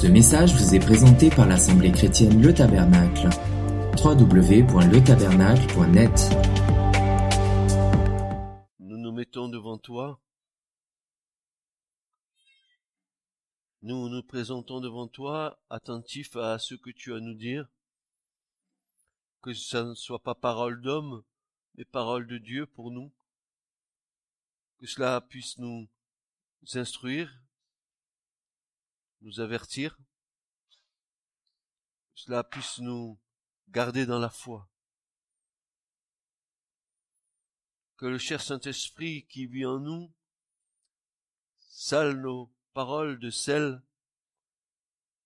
Ce message vous est présenté par l'Assemblée chrétienne Le Tabernacle. www.letabernacle.net Nous nous mettons devant toi. Nous nous présentons devant toi, attentifs à ce que tu as à nous dire. Que ça ne soit pas parole d'homme, mais parole de Dieu pour nous. Que cela puisse nous instruire, nous avertir, cela puisse nous garder dans la foi. Que le cher Saint-Esprit qui vit en nous sale nos paroles de sel,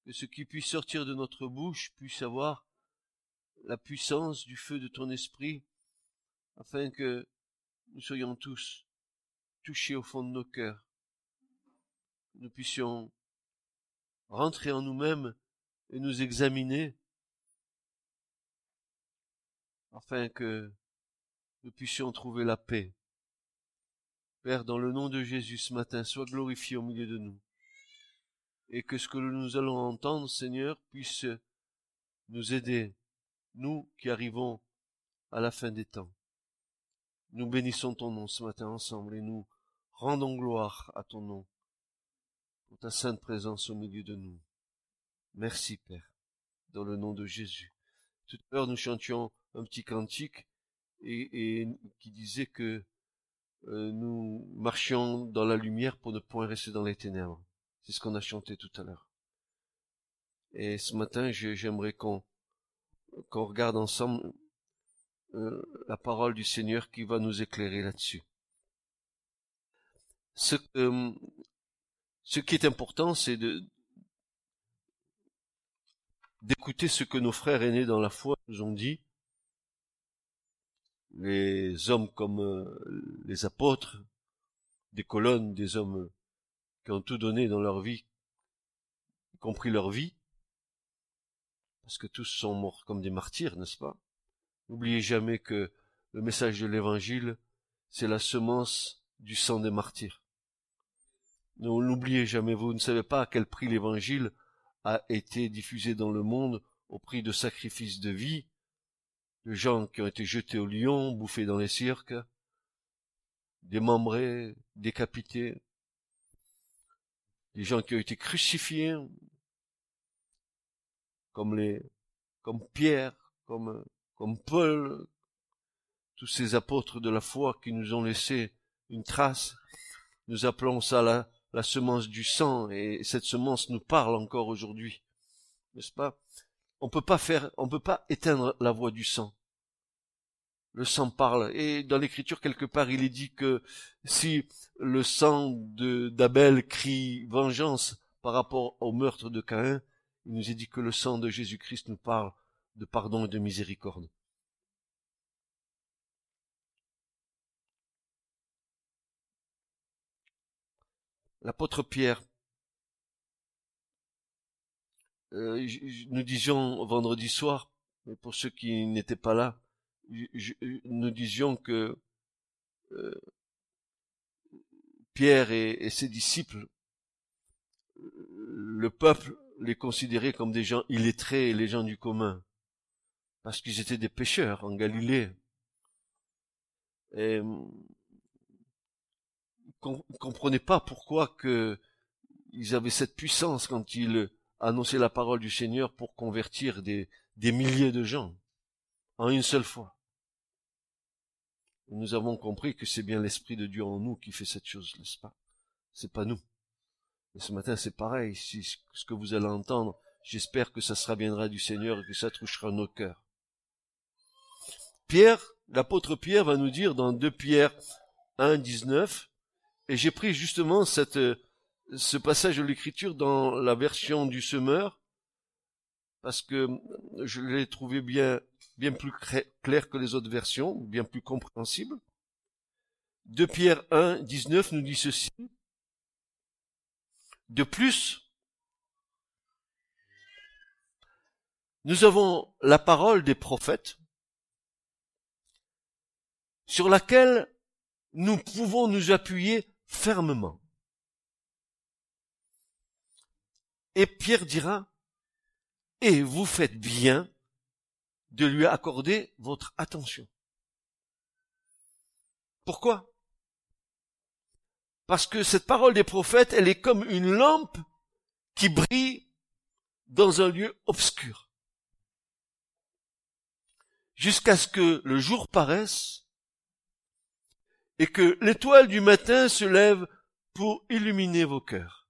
que ce qui puisse sortir de notre bouche puisse avoir la puissance du feu de ton esprit, afin que nous soyons tous touchés au fond de nos cœurs, nous puissions rentrer en nous-mêmes et nous examiner afin que nous puissions trouver la paix. Père, dans le nom de Jésus ce matin, sois glorifié au milieu de nous. Et que ce que nous allons entendre, Seigneur, puisse nous aider, nous qui arrivons à la fin des temps. Nous bénissons ton nom ce matin ensemble et nous rendons gloire à ton nom ta sainte présence au milieu de nous. Merci, Père, dans le nom de Jésus. Tout à l'heure, nous chantions un petit cantique et, qui disait que euh, nous marchions dans la lumière pour ne point rester dans les ténèbres. C'est ce qu'on a chanté tout à l'heure. Et ce matin, j'aimerais qu'on regarde ensemble euh, la parole du Seigneur qui va nous éclairer là-dessus. Ce, euh, ce qui est important, c'est d'écouter ce que nos frères aînés dans la foi nous ont dit. Les hommes comme euh, les apôtres, des colonnes, des hommes qui ont tout donné dans leur vie, y compris leur vie, parce que tous sont morts comme des martyrs, n'est-ce pas? N'oubliez jamais que le message de l'Évangile, c'est la semence du sang des martyrs. N'oubliez jamais, vous ne savez pas à quel prix l'Évangile a été diffusé dans le monde au prix de sacrifices de vie, de gens qui ont été jetés au lion, bouffés dans les cirques, démembrés, décapités, des gens qui ont été crucifiés, comme les, comme Pierre, comme, comme Paul, tous ces apôtres de la foi qui nous ont laissé une trace. Nous appelons ça la, la semence du sang, et cette semence nous parle encore aujourd'hui. N'est-ce pas? On peut pas faire, on peut pas éteindre la voix du sang. Le sang parle. Et dans l'écriture, quelque part, il est dit que si le sang d'Abel crie vengeance par rapport au meurtre de Caïn, il nous est dit que le sang de Jésus-Christ nous parle de pardon et de miséricorde. L'apôtre Pierre, euh, nous disions vendredi soir, mais pour ceux qui n'étaient pas là, nous disions que euh, Pierre et, ses disciples, le peuple les considérait comme des gens illettrés et les gens du commun, parce qu'ils étaient des pécheurs en Galilée. Et ne comprenaient pas pourquoi que ils avaient cette puissance quand ils annonçaient la parole du Seigneur pour convertir des, des milliers de gens en une seule fois. nous avons compris que c'est bien l'Esprit de Dieu en nous qui fait cette chose, n'est-ce pas? C'est pas nous. Et ce matin, c'est pareil. Ce que vous allez entendre, j'espère que ça sera viendra du Seigneur et que ça touchera nos cœurs. Pierre, l'apôtre Pierre va nous dire dans 2 Pierre 1, 19, et j'ai pris justement cette, ce passage de l'écriture dans la version du semeur, parce que je l'ai trouvé bien, bien plus clair que les autres versions, bien plus compréhensible. De Pierre 1, 19 nous dit ceci. De plus, nous avons la parole des prophètes sur laquelle nous pouvons nous appuyer fermement. Et Pierre dira, et vous faites bien de lui accorder votre attention. Pourquoi? Parce que cette parole des prophètes, elle est comme une lampe qui brille dans un lieu obscur. Jusqu'à ce que le jour paraisse et que l'étoile du matin se lève pour illuminer vos cœurs.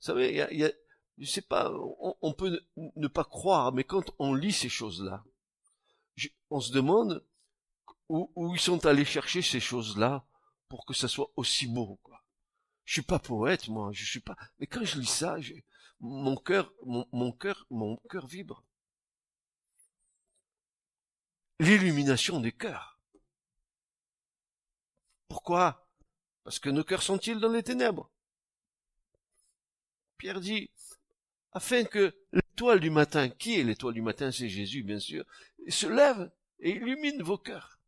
Vous savez, il y a, y a je sais pas, on, peut ne pas croire, mais quand on lit ces choses-là, on se demande où, ils sont allés chercher ces choses-là pour que ça soit aussi beau. Quoi. Je suis pas poète, moi, je suis pas. Mais quand je lis ça, mon cœur, mon, mon cœur, mon cœur vibre. L'illumination des cœurs. Pourquoi? Parce que nos cœurs sont-ils dans les ténèbres? Pierre dit, afin que l'étoile du matin, qui est l'étoile du matin, c'est Jésus bien sûr, se lève et illumine vos cœurs.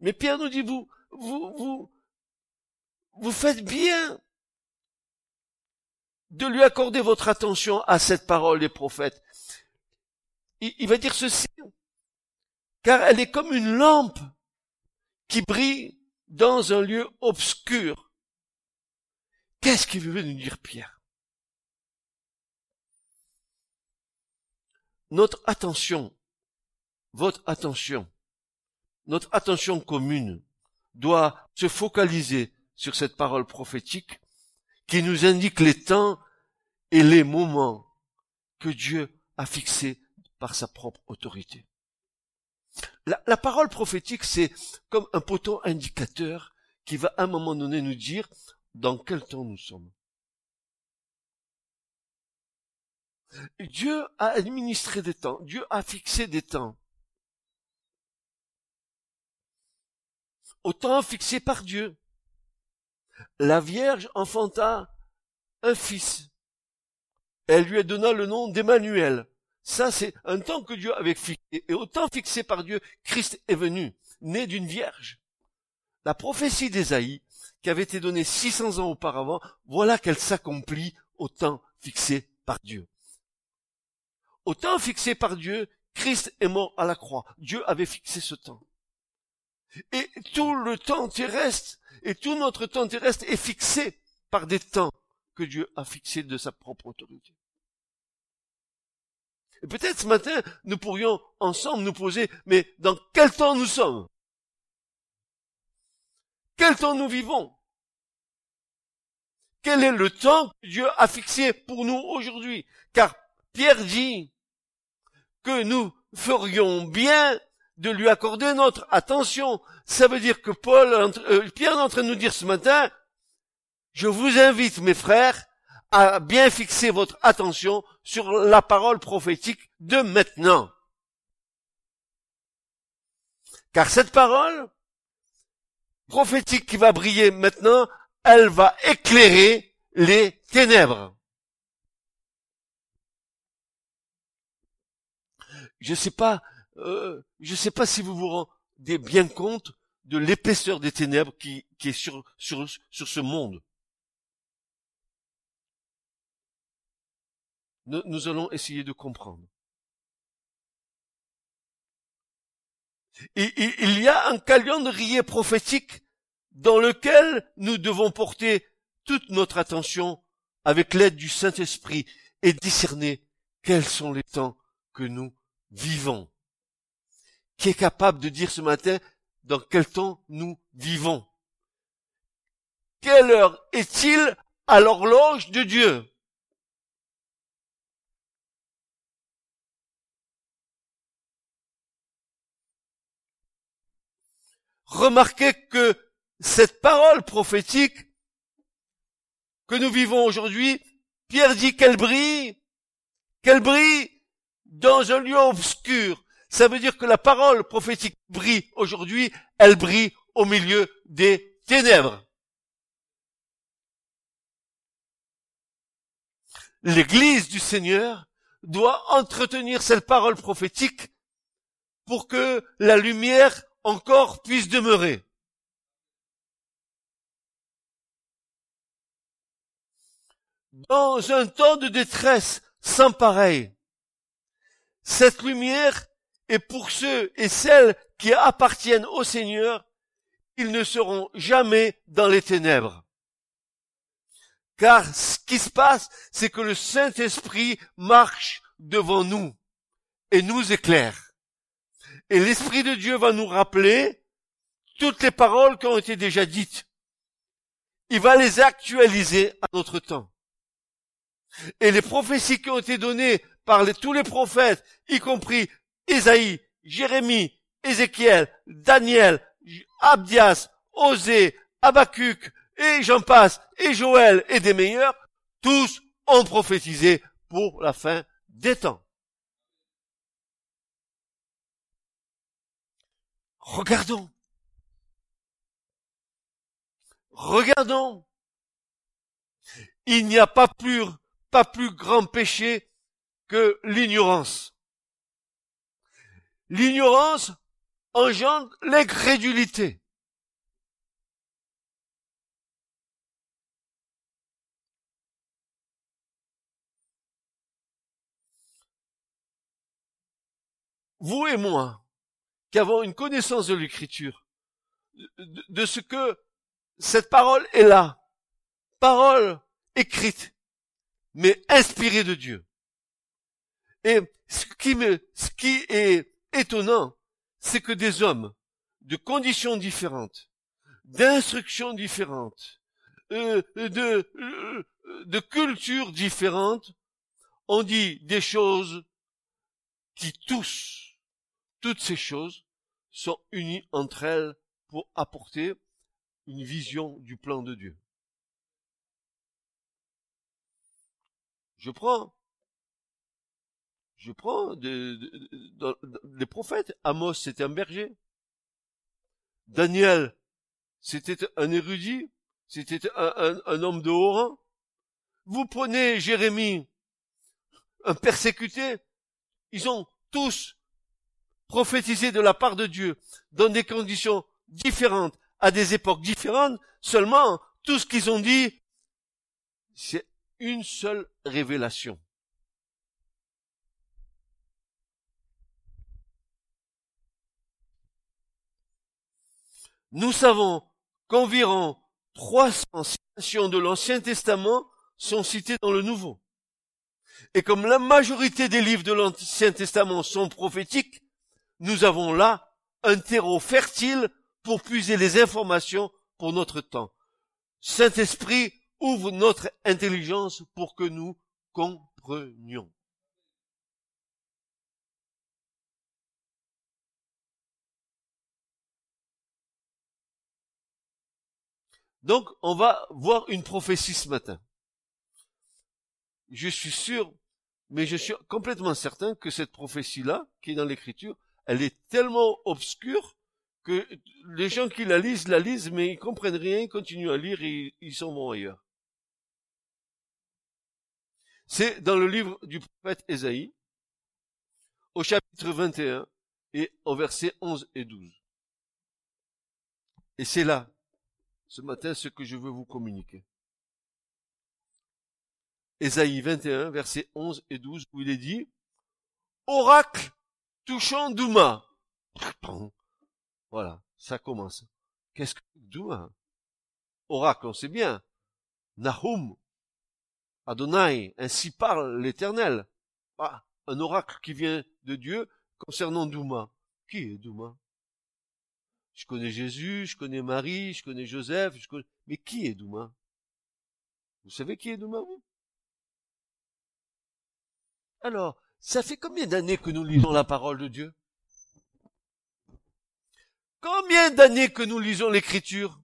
Mais Pierre nous dit, vous, vous, vous, vous faites bien de lui accorder votre attention à cette parole des prophètes. Il, il va dire ceci, car elle est comme une lampe qui brille dans un lieu obscur. Qu'est-ce qu'il veut nous dire Pierre? Notre attention, votre attention, notre attention commune doit se focaliser sur cette parole prophétique qui nous indique les temps et les moments que Dieu a fixés par sa propre autorité. La, parole prophétique, c'est comme un poteau indicateur qui va à un moment donné nous dire dans quel temps nous sommes. Dieu a administré des temps, Dieu a fixé des temps. Au temps fixé par Dieu, la Vierge enfanta un fils. Elle lui donna le nom d'Emmanuel. Ça, c'est un temps que Dieu avait fixé. Et au temps fixé par Dieu, Christ est venu, né d'une Vierge. La prophétie d'Ésaïe, qui avait été donnée 600 ans auparavant, voilà qu'elle s'accomplit au temps fixé par Dieu. Au temps fixé par Dieu, Christ est mort à la croix. Dieu avait fixé ce temps. Et tout le temps terrestre, et tout notre temps terrestre est fixé par des temps que Dieu a fixés de sa propre autorité. Et peut-être ce matin, nous pourrions ensemble nous poser, mais dans quel temps nous sommes? Quel temps nous vivons? Quel est le temps que Dieu a fixé pour nous aujourd'hui? Car Pierre dit, que nous ferions bien de lui accorder notre attention. Ça veut dire que Paul, euh, Pierre est en train de nous dire ce matin, je vous invite, mes frères, à bien fixer votre attention sur la parole prophétique de maintenant. Car cette parole prophétique qui va briller maintenant, elle va éclairer les ténèbres. je sais pas, euh, je sais pas si vous vous rendez bien compte de l'épaisseur des ténèbres qui, est sur ce monde. Nous, allons essayer de comprendre. Et, il y a un calendrier prophétique dans lequel nous devons porter toute notre attention avec l'aide du Saint-Esprit et discerner quels sont les temps que nous vivons, qui est capable de dire ce matin dans quel temps nous vivons? Quelle heure est-il à l'horloge de Dieu? Remarquez que cette parole prophétique que nous vivons aujourd'hui, Pierre dit qu'elle brille, qu'elle brille dans un lieu obscur. Ça veut dire que la parole prophétique brille aujourd'hui, elle brille au milieu des ténèbres. L'église du Seigneur doit entretenir cette parole prophétique pour que la lumière encore puisse demeurer. dans un temps de détresse sans pareil. Cette lumière est pour ceux et celles qui appartiennent au Seigneur, ils ne seront jamais dans les ténèbres. Car ce qui se passe, c'est que le Saint-Esprit marche devant nous et nous éclaire. Et l'Esprit de Dieu va nous rappeler toutes les paroles qui ont été déjà dites. Il va les actualiser à notre temps. Et les prophéties qui ont été données par tous les prophètes, y compris Isaïe, Jérémie, Ézéchiel, Daniel, Abdias, Osée, Habacuc, et j'en passe, et Joël, et des meilleurs, tous ont prophétisé pour la fin des temps. Regardons. Regardons. Il n'y a pas plus, pas plus grand péché que l'ignorance. L'ignorance engendre l'incrédulité. Vous et moi, qui avons une connaissance de l'écriture, de, ce que cette parole est là, parole écrite, mais inspirée de Dieu. Et ce qui, me, ce qui est étonnant, c'est que des hommes de conditions différentes, d'instructions différentes, euh, de, euh, de cultures différentes, ont dit des choses qui tous, toutes ces choses, sont unies entre elles pour apporter une vision du plan de Dieu. Je prends je prends des, prophètes. Amos, c'était un berger. Daniel, c'était un érudit. C'était un, homme de haut rang. Vous prenez Jérémie, un persécuté. Ils ont tous prophétisé de la part de Dieu dans des conditions différentes, à des époques différentes. Seulement, tout ce qu'ils ont dit, c'est une seule révélation. nous savons qu'environ 300 citations de l'Ancien Testament sont citées dans le Nouveau. Et comme la majorité des livres de l'Ancien Testament sont prophétiques, nous avons là un terreau fertile pour puiser les informations pour notre temps. Saint-Esprit ouvre notre intelligence pour que nous comprenions. Donc, on va voir une prophétie ce matin. Je suis sûr, mais je suis complètement certain que cette prophétie-là, qui est dans l'écriture, elle est tellement obscure que les gens qui la lisent, la lisent, mais ils comprennent rien, ils continuent à lire et ils s'en vont ailleurs. C'est dans le livre du prophète Ésaïe, au chapitre 21 et au verset 11 et 12. Et c'est là ce matin ce que je veux vous communiquer. Ésaïe 21, versets 11 et 12, où il est dit, Oracle touchant Douma. Voilà, ça commence. Qu'est-ce que Douma? Oracle, on sait bien. Nahum, Adonai, ainsi parle l'Éternel. Ah, un oracle qui vient de Dieu concernant Douma. Qui est Douma? Je connais Jésus, je connais Marie, je connais Joseph, je connais... mais qui est Douma? Vous savez qui est Douma, Alors, ça fait combien d'années que nous lisons la parole de Dieu? Combien d'années que nous lisons l'écriture?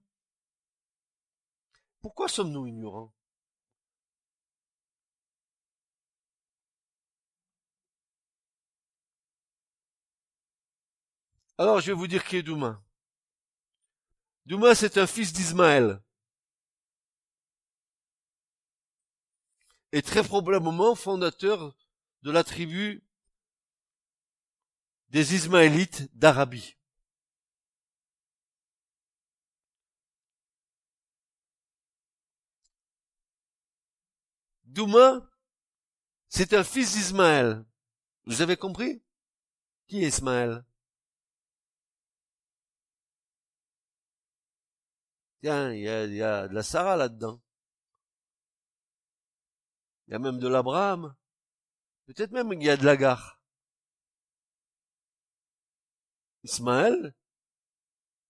Pourquoi sommes-nous ignorants? Alors, je vais vous dire qui est Douma. Douma, c'est un fils d'Ismaël. Et très probablement fondateur de la tribu des Ismaélites d'Arabie. Douma, c'est un fils d'Ismaël. Vous avez compris? Qui est Ismaël? Tiens, il y a, y a de la Sarah là-dedans. Il y a même de l'Abraham. Peut-être même qu'il y a de l'Agar. Ismaël,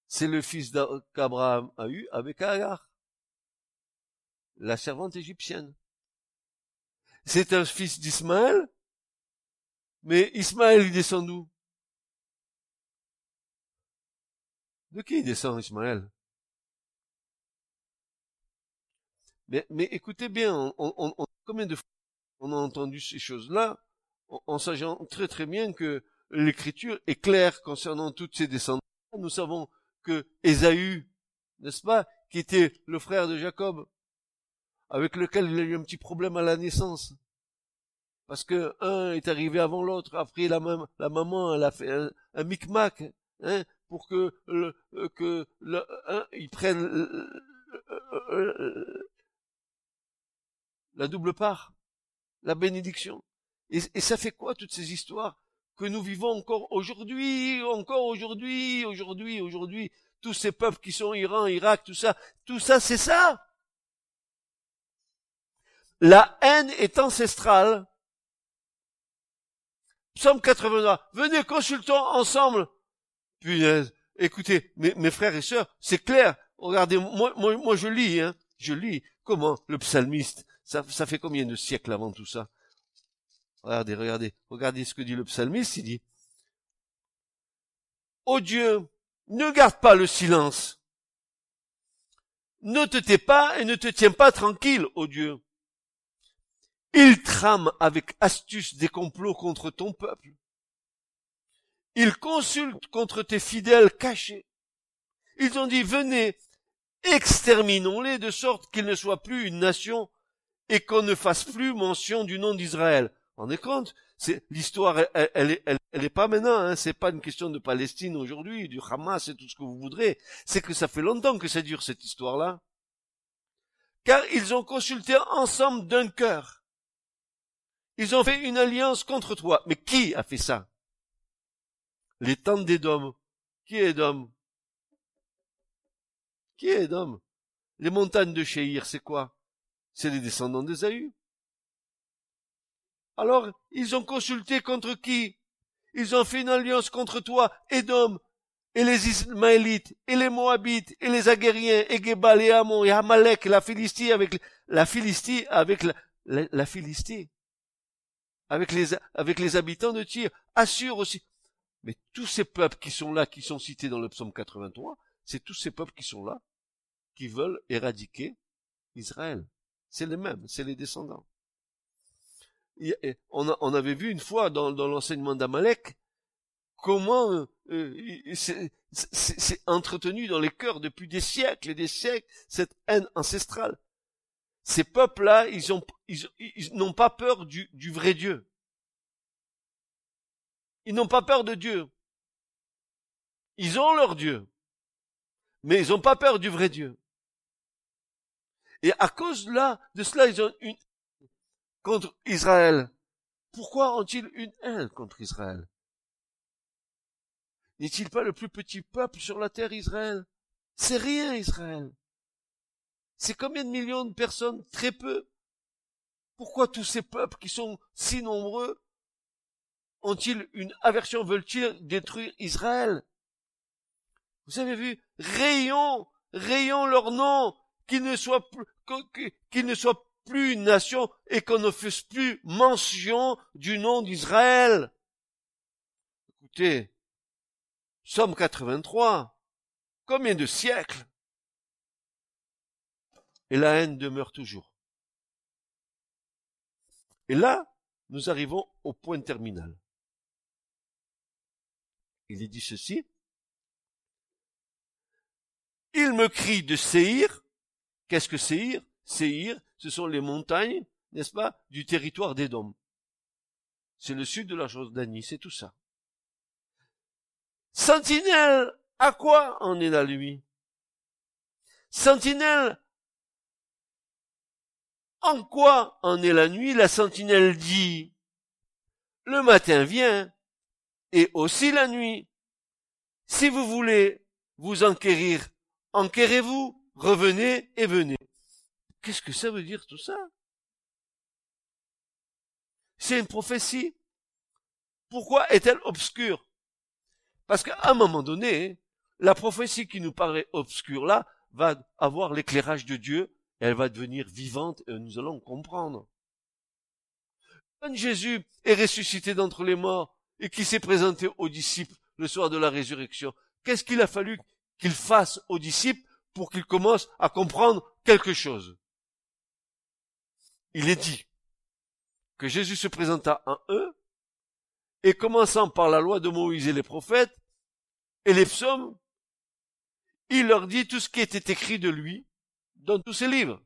c'est le fils qu'Abraham a eu avec Agar, la servante égyptienne. C'est un fils d'Ismaël, mais Ismaël, il descend d'où? De qui il descend Ismaël? Mais, écoutez bien, on, combien de fois on a entendu ces choses-là en sachant très très bien que l'écriture est claire concernant toutes ces descendants. Nous savons que Ésaü, n'est-ce pas, qui était le frère de Jacob, avec lequel il a eu un petit problème à la naissance. Parce que un est arrivé avant l'autre, après la, la maman, elle a fait un, micmac, hein, pour que le, que le, un, il prenne la double part, la bénédiction. Et, ça fait quoi toutes ces histoires que nous vivons encore aujourd'hui, encore aujourd'hui, aujourd'hui, aujourd'hui, tous ces peuples qui sont Iran, Irak, tout ça, tout ça, c'est ça? La haine est ancestrale. Psaume 82. Venez, consultons ensemble. Punaise. Écoutez, mes, frères et sœurs, c'est clair. Regardez, moi, moi, moi, je lis, hein. Je lis. Comment le psalmiste, ça, fait combien de siècles avant tout ça? Regardez, regardez, regardez ce que dit le psalmiste, il dit, Oh Dieu, ne garde pas le silence. Ne te tais pas et ne te tiens pas tranquille, ô Dieu. Il trame avec astuce des complots contre ton peuple. Il consulte contre tes fidèles cachés. Ils ont dit, venez, exterminons-les de sorte qu'ils ne soient plus une nation et qu'on ne fasse plus mention du nom d'Israël rendez compte? C'est l'histoire, elle, elle, est pas maintenant. Hein, c'est pas une question de Palestine aujourd'hui, du Hamas et tout ce que vous voudrez. C'est que ça fait longtemps que ça dure cette histoire-là. Car ils ont consulté ensemble d'un cœur. Ils ont fait une alliance contre toi. Mais qui a fait ça? Les tentes d'Édom. Qui est Édom Qui est Édom Les montagnes de Sheir, c'est quoi? C'est les descendants d'Ésaü. Alors, ils ont consulté contre qui? Ils ont fait une alliance contre toi, Édom, et les Ismaélites, et les Moabites, et les Aguériens, et Gebal, et Amon, et Amalek, la Philistie avec la Philistie avec la, Philistie, avec les, avec les habitants de Tyr, Assure aussi. Mais tous ces peuples qui sont là, qui sont cités dans le psaume 83, c'est tous ces peuples qui sont là, qui veulent éradiquer Israël. C'est les mêmes, c'est les descendants on, avait vu une fois dans, l'enseignement d'Amalek comment euh, euh, c'est entretenu dans les cœurs depuis des siècles et des siècles cette haine ancestrale. Ces peuples-là, ils ont, ils, n'ont pas peur du vrai Dieu. Ils n'ont pas peur de Dieu. Ils ont leur Dieu. Mais ils n'ont pas peur du vrai Dieu. Et à cause de là, de cela, ils ont une contre Israël. Pourquoi ont-ils une haine contre Israël? N'est-il pas le plus petit peuple sur la terre Israël? C'est rien Israël. C'est combien de millions de personnes? Très peu. Pourquoi tous ces peuples qui sont si nombreux ont-ils une aversion, veulent-ils détruire Israël? Vous avez vu Rayons, rayons leur nom, qu'ils ne soient plus, plus une nation et qu'on ne fasse plus mention du nom d'Israël. Écoutez, Somme 83, combien de siècles? Et la haine demeure toujours. Et là, nous arrivons au point terminal. Il est dit ceci. Il me crie de Séhir. Qu'est-ce que Séhir? Séhir, ce sont les montagnes, n'est-ce pas, du territoire d'Édom. C'est le sud de la Jordanie, c'est tout ça. Sentinelle, à quoi en est la nuit Sentinelle En quoi en est la nuit? La sentinelle dit, le matin vient, et aussi la nuit. Si vous voulez vous enquérir, enquérez-vous, revenez et venez. Qu'est-ce que ça veut dire tout ça? C'est une prophétie? Pourquoi est-elle obscure? Parce qu'à un moment donné, la prophétie qui nous paraît obscure là va avoir l'éclairage de Dieu elle va devenir vivante et nous allons comprendre. Quand Jésus est ressuscité d'entre les morts et qui s'est présenté aux disciples le soir de la résurrection, qu'est-ce qu'il a fallu qu'il fasse aux disciples? Pour qu'ils commencent à comprendre quelque chose Il est dit que Jésus se présenta en eux et commençant par la loi de Moïse et les prophètes et les psaumes, il leur dit tout ce qui était écrit de lui dans tous ses livres.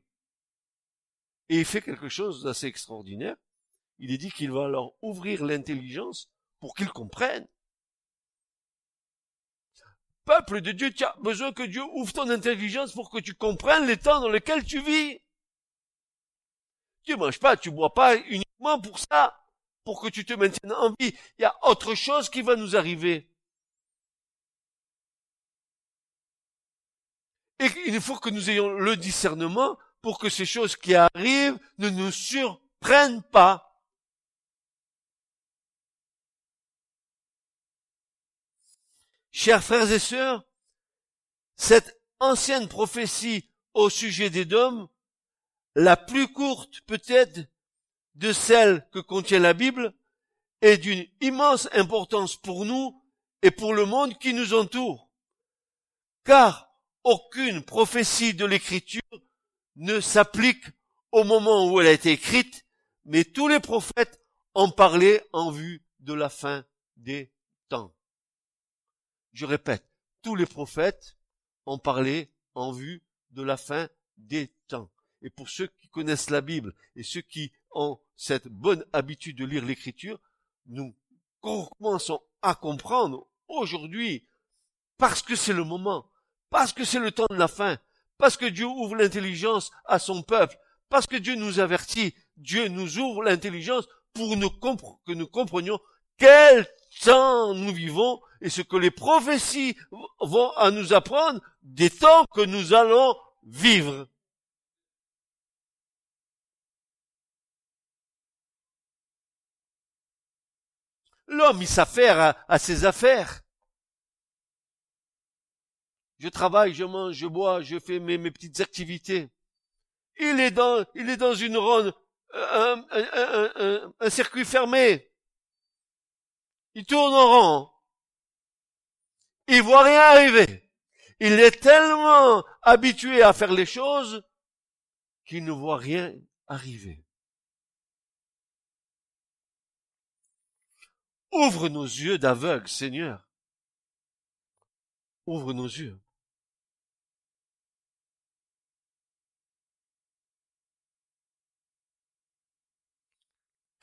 Et il fait quelque chose d'assez extraordinaire. Il est dit qu'il va leur ouvrir l'intelligence pour qu'ils comprennent. Peuple de Dieu, tu as besoin que Dieu ouvre ton intelligence pour que tu comprennes les temps dans lesquels tu vis. Tu manges pas, tu bois pas uniquement pour ça, pour que tu te maintiennes en vie. Il y a autre chose qui va nous arriver. Et il faut que nous ayons le discernement pour que ces choses qui arrivent ne nous surprennent pas. Chers frères et sœurs, cette ancienne prophétie au sujet des dômes, la plus courte peut-être de celle que contient la Bible, est d'une immense importance pour nous et pour le monde qui nous entoure. Car aucune prophétie de l'écriture ne s'applique au moment où elle a été écrite, mais tous les prophètes ont parlé en vue de la fin des. Je répète, tous les prophètes ont parlé en vue de la fin des temps. Et pour ceux qui connaissent la Bible et ceux qui ont cette bonne habitude de lire l'écriture, nous commençons à comprendre aujourd'hui, parce que c'est le moment, parce que c'est le temps de la fin, parce que Dieu ouvre l'intelligence à son peuple, parce que Dieu nous avertit, Dieu nous ouvre l'intelligence pour que nous comprenions quel temps nous vivons et ce que les prophéties vont à nous apprendre des temps que nous allons vivre. L'homme, il s'affaire à ses affaires. Je travaille, je mange, je bois, je fais mes, petites activités. Il est dans, il est dans une ronde, un circuit fermé. Il tourne en rond. Il voit rien arriver. Il est tellement habitué à faire les choses qu'il ne voit rien arriver. Ouvre nos yeux d'aveugle, Seigneur. Ouvre nos yeux.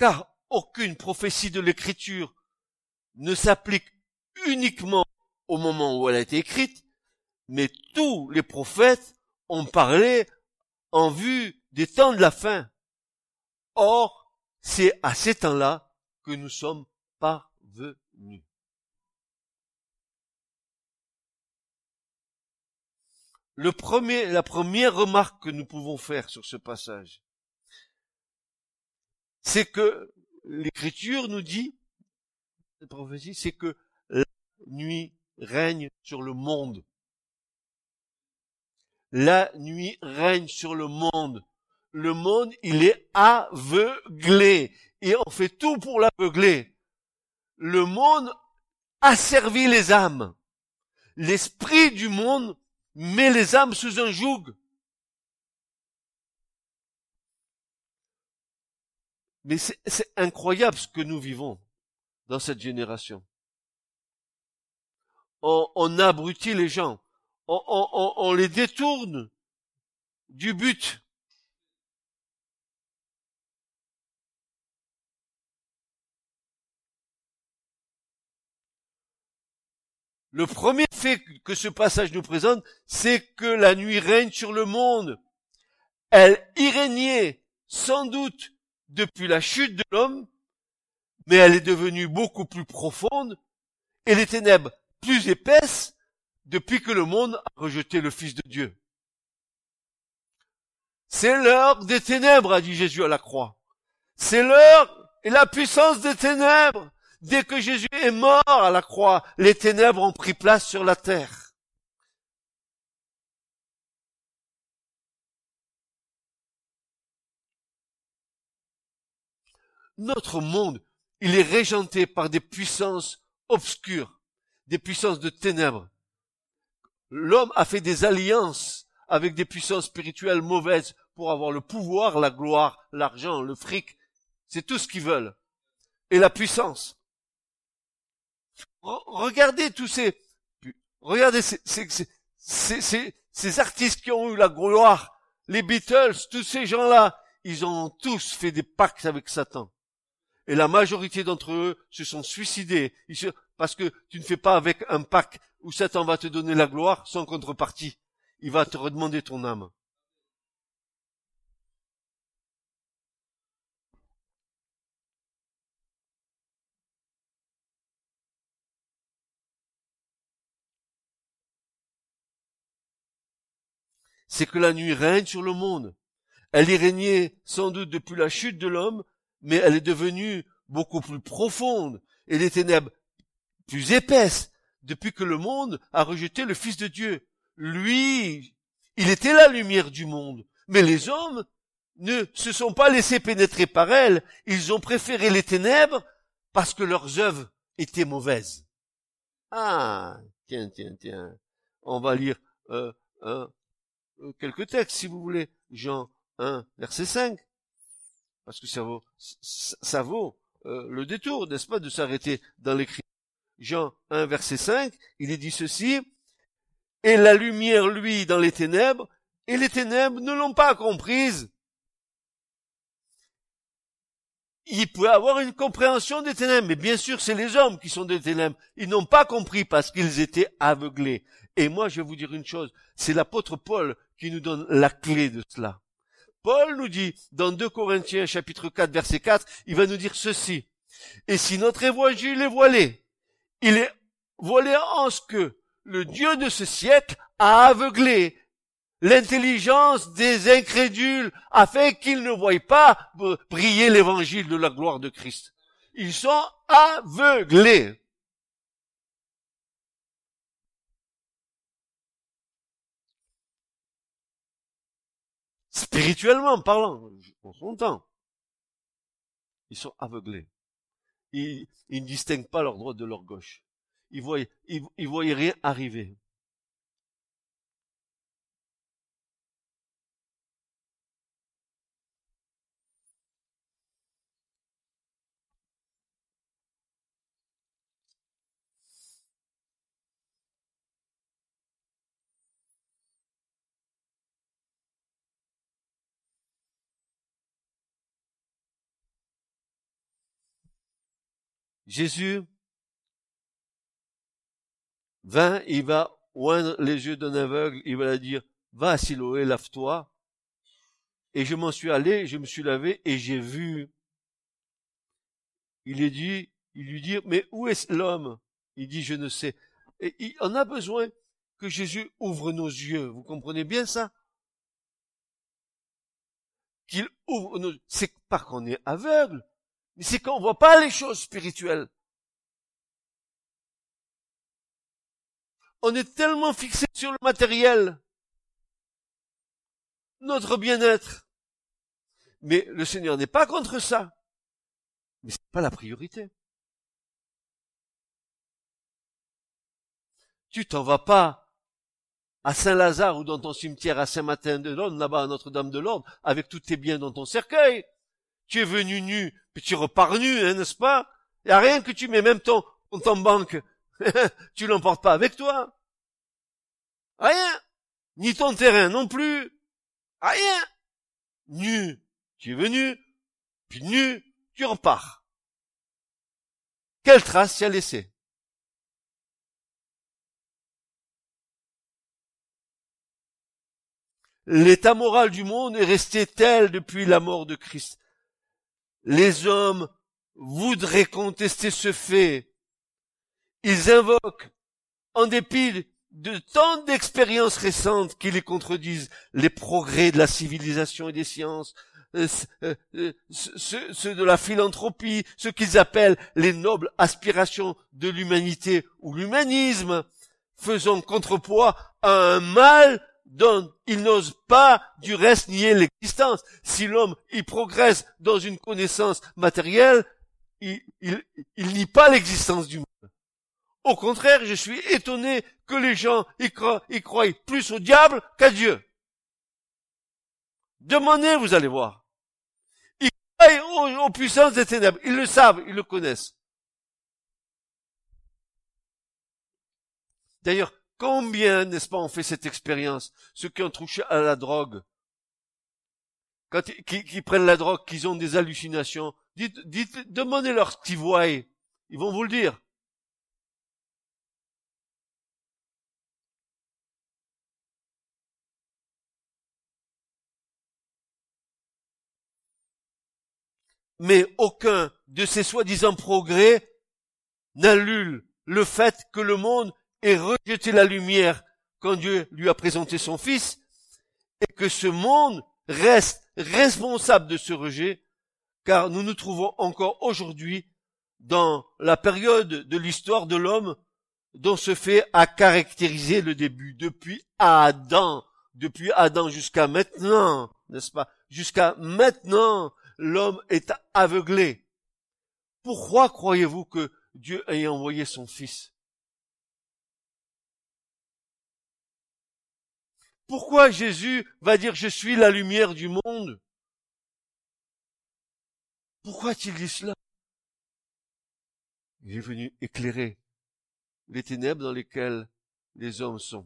car aucune prophétie de l'écriture ne s'applique uniquement au moment où elle a été écrite, mais tous les prophètes ont parlé en vue des temps de la fin. Or, c'est à ces temps-là que nous sommes parvenus. La première remarque que nous pouvons faire sur ce passage, c'est que l'écriture nous dit, cette prophétie, c'est que la nuit règne sur le monde. La nuit règne sur le monde. Le monde, il est aveuglé. Et on fait tout pour l'aveugler. Le monde asservit les âmes. L'esprit du monde met les âmes sous un joug. Mais c'est incroyable ce que nous vivons dans cette génération. On, abrutit les gens, on, on, on les détourne du but. Le premier fait que ce passage nous présente, c'est que la nuit règne sur le monde. Elle y régnait sans doute depuis la chute de l'homme, mais elle est devenue beaucoup plus profonde et les ténèbres plus épaisses depuis que le monde a rejeté le Fils de Dieu. C'est l'heure des ténèbres, a dit Jésus à la croix. C'est l'heure et la puissance des ténèbres. Dès que Jésus est mort à la croix, les ténèbres ont pris place sur la terre. Notre monde, il est régenté par des puissances obscures, des puissances de ténèbres. L'homme a fait des alliances avec des puissances spirituelles mauvaises pour avoir le pouvoir, la gloire, l'argent, le fric. C'est tout ce qu'ils veulent. Et la puissance. Regardez tous ces, regardez ces, ces, artistes qui ont eu la gloire, les Beatles, tous ces gens-là, ils ont tous fait des pactes avec Satan. Et la majorité d'entre eux se sont suicidés parce que tu ne fais pas avec un pacte où Satan va te donner la gloire sans contrepartie. Il va te redemander ton âme. c'est que la nuit règne sur le monde. Elle y régnait sans doute depuis la chute de l'homme, mais elle est devenue beaucoup plus profonde et les ténèbres plus épaisses depuis que le monde a rejeté le Fils de Dieu. Lui, il était la lumière du monde, mais les hommes ne se sont pas laissés pénétrer par elle, ils ont préféré les ténèbres parce que leurs œuvres étaient mauvaises. Ah, tiens, tiens, tiens. On va lire euh, euh, quelques textes, si vous voulez. Jean 1, verset 5. Parce que ça vaut, ça vaut euh, le détour, n'est-ce pas, de s'arrêter dans l'écrit. Jean 1, verset 5, il est dit ceci, et la lumière, lui, dans les ténèbres, et les ténèbres ne l'ont pas comprise. Il peut avoir une compréhension des ténèbres, mais bien sûr, c'est les hommes qui sont des ténèbres. Ils n'ont pas compris parce qu'ils étaient aveuglés. Et moi, je vais vous dire une chose, c'est l'apôtre Paul qui nous donne la clé de cela. Paul nous dit, dans 2 Corinthiens chapitre 4 verset 4, il va nous dire ceci. Et si notre évangile est voilé, il est voilé en ce que le Dieu de ce siècle a aveuglé l'intelligence des incrédules afin qu'ils ne voient pas briller l'évangile de la gloire de Christ. Ils sont aveuglés. Spirituellement parlant, en son temps, ils sont aveuglés. Ils, ne distinguent pas leur droite de leur gauche. Ils voient, ils voient rien arriver. Jésus vint, il va oindre les yeux d'un aveugle, il va dire, va à Siloé, lave-toi. Et je m'en suis allé, je me suis lavé et j'ai vu. Il est dit, il lui dit, mais où est l'homme? Il dit, je ne sais. Et il, on a besoin que Jésus ouvre nos yeux. Vous comprenez bien ça? Qu'il ouvre nos, c'est pas qu'on est aveugle, mais c'est qu'on voit pas les choses spirituelles. On est tellement fixé sur le matériel, notre bien-être. Mais le Seigneur n'est pas contre ça. Mais c'est pas la priorité. Tu t'en vas pas à Saint-Lazare ou dans ton cimetière à Saint-Martin-de-Lorne, là-bas à Notre-Dame de Lorne, avec tous tes biens dans ton cercueil. Tu es venu nu, puis tu repars nu, hein, n'est-ce pas? Il n'y a rien que tu mets, même ton compte banque, tu l'emportes pas avec toi. Rien. Ni ton terrain non plus. Rien. Nu, tu es venu, puis nu, tu repars. Quelle trace tu as laissé l'état moral du monde est resté tel depuis la mort de Christ. Les hommes voudraient contester ce fait. Ils invoquent, en dépit de tant d'expériences récentes qui les contredisent, les progrès de la civilisation et des sciences, euh, euh, ceux, de la philanthropie, ce qu'ils appellent les nobles aspirations de l'humanité ou l'humanisme, faisant contrepoids à un mal dont il n'ose pas du reste nier l'existence. Si l'homme y progresse dans une connaissance matérielle, il, il, il nie pas l'existence du monde. Au contraire, je suis étonné que les gens y croient, plus au diable qu'à Dieu. Demandez, vous allez voir. Ils croient aux, puissances des ténèbres. Ils le savent, ils le connaissent. D'ailleurs, combien, n'est-ce pas, ont fait cette expérience? Ceux qui ont touché à la drogue, qui, prennent la drogue, qu'ils ont des hallucinations, dites, dites, demandez-leur ce qu'ils. Ils vont vous le dire. mais aucun de ces soi-disant progrès n'annule le fait que le monde ait rejeté la lumière quand Dieu lui a présenté son Fils, et que ce monde reste responsable de ce rejet, car nous nous trouvons encore aujourd'hui dans la période de l'histoire de l'homme dont ce fait a caractérisé le début, depuis Adam, depuis Adam jusqu'à maintenant, n'est-ce pas? Jusqu'à maintenant, l'homme est aveuglé. Pourquoi croyez-vous que Dieu ait envoyé son Fils? Pourquoi Jésus va dire je suis la lumière du monde? Pourquoi a-t-il dit cela? Il est venu éclairer les ténèbres dans lesquelles les hommes sont.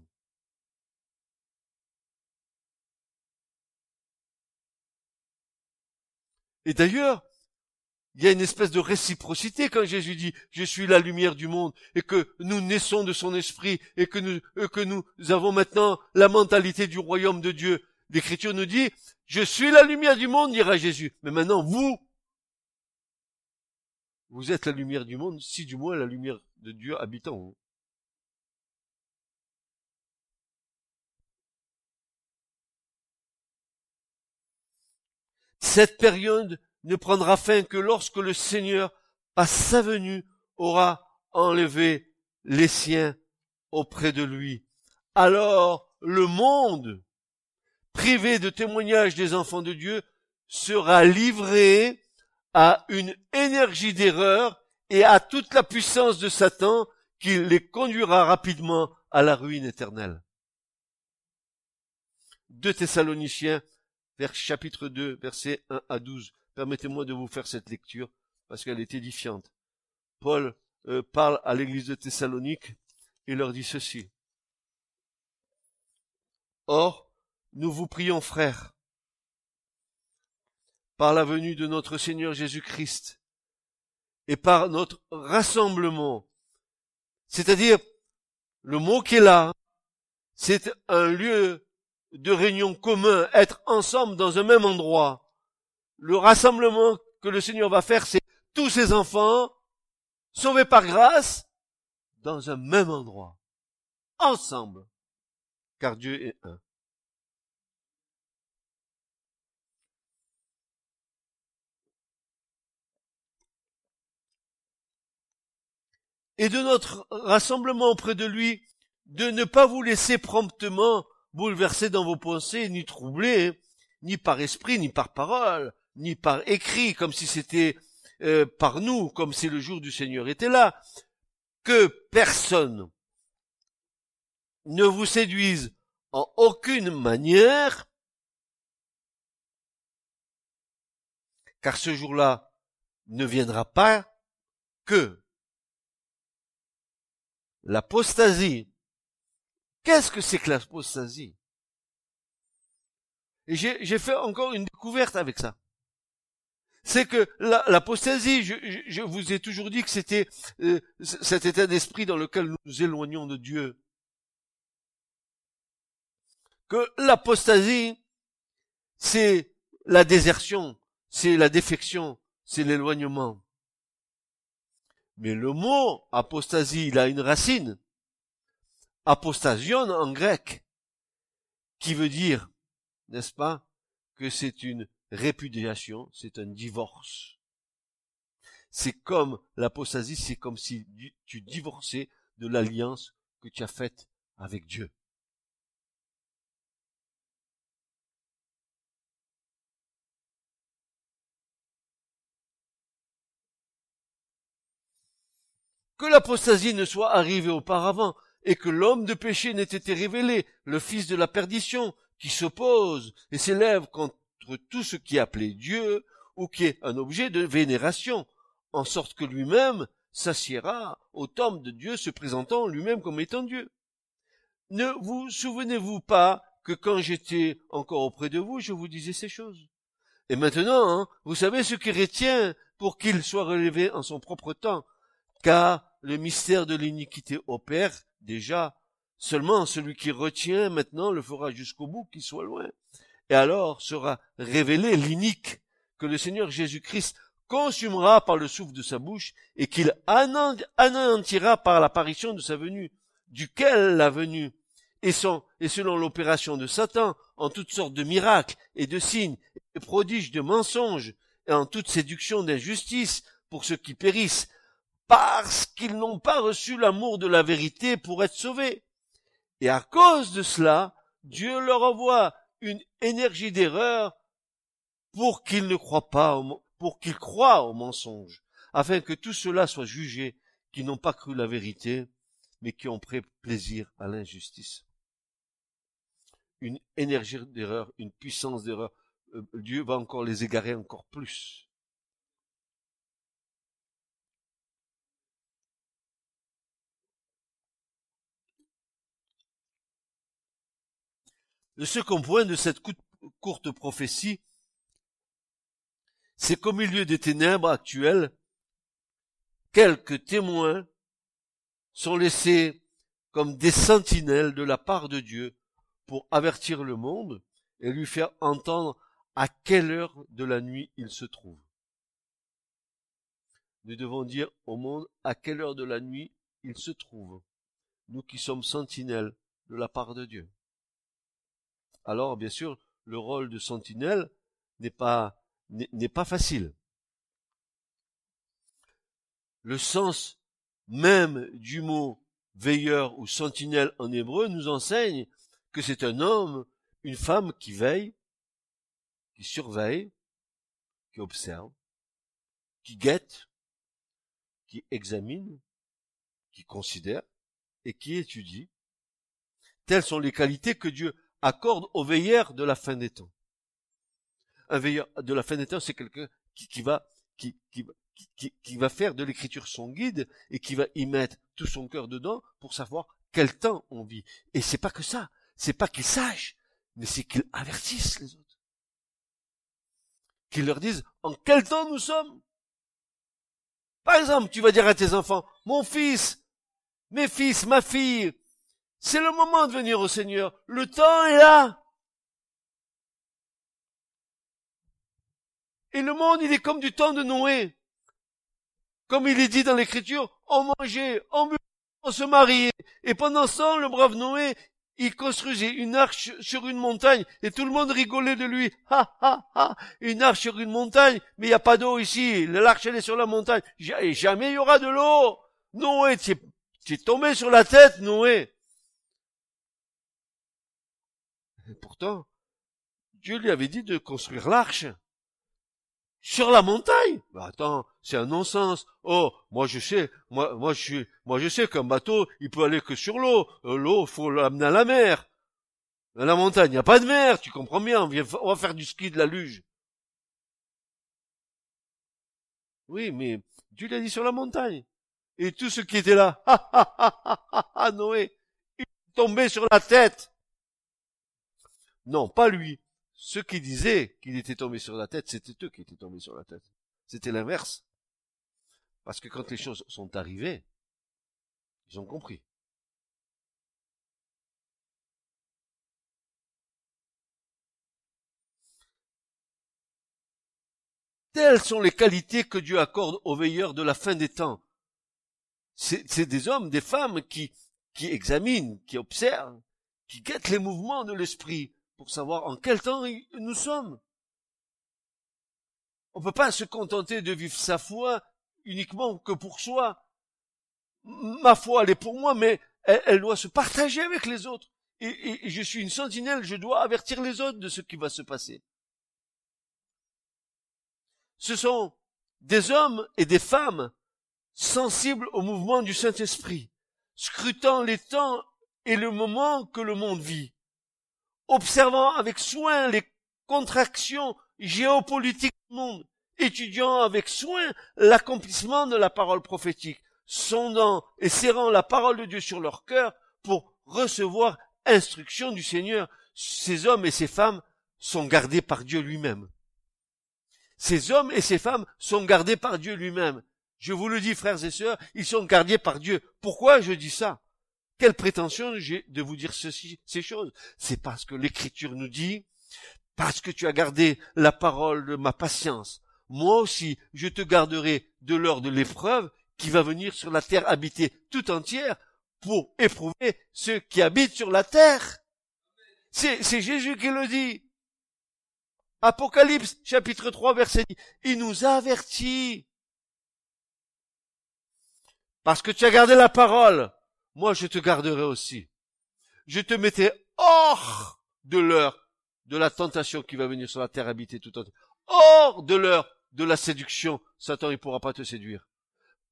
Et d'ailleurs, il y a une espèce de réciprocité quand Jésus dit je suis la lumière du monde et que nous naissons de son esprit et que nous, que nous avons maintenant la mentalité du royaume de Dieu. L'écriture nous dit je suis la lumière du monde, dira Jésus. Mais maintenant, vous, vous êtes la lumière du monde, si du moins la lumière de Dieu habite en vous. Cette période ne prendra fin que lorsque le Seigneur, à sa venue, aura enlevé les siens auprès de lui. Alors le monde, privé de témoignage des enfants de Dieu, sera livré à une énergie d'erreur et à toute la puissance de Satan qui les conduira rapidement à la ruine éternelle. Thessaloniciens chapitre 2, versets 1 à 12. Permettez-moi de vous faire cette lecture parce qu'elle est édifiante. Paul euh, parle à l'église de Thessalonique et leur dit ceci. Or, nous vous prions, frères, par la venue de notre Seigneur Jésus-Christ et par notre rassemblement, c'est-à-dire le mot qui est là, c'est un lieu de réunion commun, être ensemble dans un même endroit. Le rassemblement que le Seigneur va faire, c'est tous ses enfants, sauvés par grâce, dans un même endroit. Ensemble. Car Dieu est un. Et de notre rassemblement auprès de lui, de ne pas vous laisser promptement bouleversé dans vos pensées, ni troublé, ni par esprit, ni par parole, ni par écrit, comme si c'était euh, par nous, comme si le jour du Seigneur était là, que personne ne vous séduise en aucune manière, car ce jour-là ne viendra pas que l'apostasie Qu'est-ce que c'est que l'apostasie? Et j'ai fait encore une découverte avec ça. C'est que l'apostasie, je, vous ai toujours dit que c'était euh, cet état d'esprit dans lequel nous nous éloignons de Dieu. que l'apostasie, c'est la désertion, c'est la défection, c'est l'éloignement. Mais le mot apostasie, il a une racine. Apostasion en grec, qui veut dire, n'est-ce pas, que c'est une répudiation, c'est un divorce. C'est comme l'apostasie, c'est comme si tu divorçais de l'alliance que tu as faite avec Dieu. que l'apostasie ne soit arrivée auparavant, et que l'homme de péché n'ait été révélé, le fils de la perdition, qui s'oppose et s'élève contre tout ce qui est appelé Dieu, ou qui est un objet de vénération, en sorte que lui-même s'assiera au temple de Dieu, se présentant lui-même comme étant Dieu. Ne vous souvenez-vous pas que quand j'étais encore auprès de vous, je vous disais ces choses? Et maintenant, hein, vous savez ce qui retient pour qu'il soit relevé en son propre temps, car le mystère de l'iniquité opère déjà. Seulement celui qui retient maintenant le fera jusqu'au bout, qu'il soit loin. Et alors sera révélé l'inique que le Seigneur Jésus-Christ consumera par le souffle de sa bouche et qu'il anéantira par l'apparition de sa venue, duquel la venue et, et selon l'opération de Satan en toutes sortes de miracles et de signes et prodiges de mensonges et en toute séduction d'injustice pour ceux qui périssent parce qu'ils n'ont pas reçu l'amour de la vérité pour être sauvés. Et à cause de cela, Dieu leur envoie une énergie d'erreur pour qu'ils ne croient pas, pour qu'ils croient au mensonge, afin que tout cela soit jugé qui n'ont pas cru la vérité, mais qui ont pris plaisir à l'injustice. Une énergie d'erreur, une puissance d'erreur. Euh, Dieu va encore les égarer encore plus. Le second point de cette courte prophétie, c'est qu'au milieu des ténèbres actuelles, quelques témoins sont laissés comme des sentinelles de la part de Dieu pour avertir le monde et lui faire entendre à quelle heure de la nuit il se trouve. Nous devons dire au monde à quelle heure de la nuit il se trouve, nous qui sommes sentinelles de la part de Dieu alors bien sûr, le rôle de sentinelle n'est pas, n'est pas facile. Le sens même du mot veilleur ou sentinelle en hébreu nous enseigne que c'est un homme, une femme qui veille, qui surveille, qui observe, qui guette, qui examine, qui considère et qui étudie. Telles sont les qualités que Dieu accorde au veilleur de la fin des temps. Un veilleur de la fin des temps, c'est quelqu'un qui, va, qui, qui, qui, va faire de l'écriture son guide et qui va y mettre tout son cœur dedans pour savoir quel temps on vit. Et c'est pas que ça. C'est pas qu'il sache, mais c'est qu'il avertisse les autres. Qu'il leur dise en quel temps nous sommes? Par exemple, tu vas dire à tes enfants, mon fils, mes fils, ma fille, c'est le moment de venir au Seigneur. Le temps est là. Et le monde, il est comme du temps de Noé. Comme il est dit dans l'écriture, on mangeait, on buvait, on se mariait. Et pendant ce temps, le brave Noé, il construisait une arche sur une montagne et tout le monde rigolait de lui. Ha, ha, ha, une arche sur une montagne, mais il n'y a pas d'eau ici. L'arche, elle est sur la montagne. Et jamais il y aura de l'eau. Noé, tu es tombé sur la tête, Noé. Et pourtant, Dieu lui avait dit de construire l'arche sur la montagne. Bah attends, c'est un non-sens. Oh, moi je sais, moi, moi je suis, moi je sais qu'un bateau, il peut aller que sur l'eau. Euh, l'eau, faut l'amener à la mer. À la montagne, il n'y a pas de mer, tu comprends bien. On, va faire du ski de la luge. Oui, mais Dieu l'a dit sur la montagne. Et tout ce qui était là, ha ha ha ha ha, Noé, il tombé sur la tête. Non, pas lui. Ceux qui disaient qu'il était tombé sur la tête, c'était eux qui étaient tombés sur la tête. C'était l'inverse. Parce que quand les choses sont arrivées, ils ont compris. Telles sont les qualités que Dieu accorde aux veilleurs de la fin des temps. C'est des hommes, des femmes qui, qui examinent, qui observent, qui guettent les mouvements de l'esprit, pour savoir en quel temps nous sommes. On ne peut pas se contenter de vivre sa foi uniquement que pour soi. Ma foi, elle est pour moi, mais elle, doit se partager avec les autres. Et, je suis une sentinelle, je dois avertir les autres de ce qui va se passer. Ce sont des hommes et des femmes sensibles au mouvement du Saint-Esprit, scrutant les temps et le moment que le monde vit, observant avec soin les contractions géopolitiques du monde, étudiant avec soin l'accomplissement de la parole prophétique, sondant et serrant la parole de Dieu sur leur cœur pour recevoir instruction du Seigneur. Ces hommes et ces femmes sont gardés par Dieu lui-même. Ces hommes et ces femmes sont gardés par Dieu lui-même. Je vous le dis, frères et sœurs, ils sont gardés par Dieu. Pourquoi je dis ça? Quelle prétention j'ai de vous dire ces choses? C'est parce que l'Écriture nous dit, parce que tu as gardé la parole de ma patience, moi aussi je te garderai de l'heure de l'épreuve qui va venir sur la terre habitée tout entière pour éprouver ceux qui habitent sur la terre. C'est, Jésus qui le dit. Apocalypse chapitre 3 verset 10. Il nous a avertis. Parce que tu as gardé la parole, moi je te garderai aussi. Je te mettrai hors de l'heure de la tentation qui va venir sur la terre habitée tout entière. Hors de l'heure de la séduction. Satan, il pourra pas te séduire.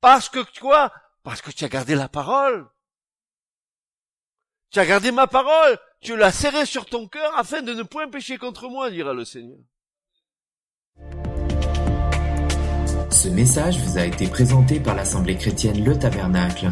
Parce que quoi? Parce que tu as gardé la parole. Tu as gardé ma parole. Tu l'as serré sur ton cœur afin de ne point pécher contre moi, dira le Seigneur. Ce message vous a été présenté par l'Assemblée chrétienne Le Tabernacle.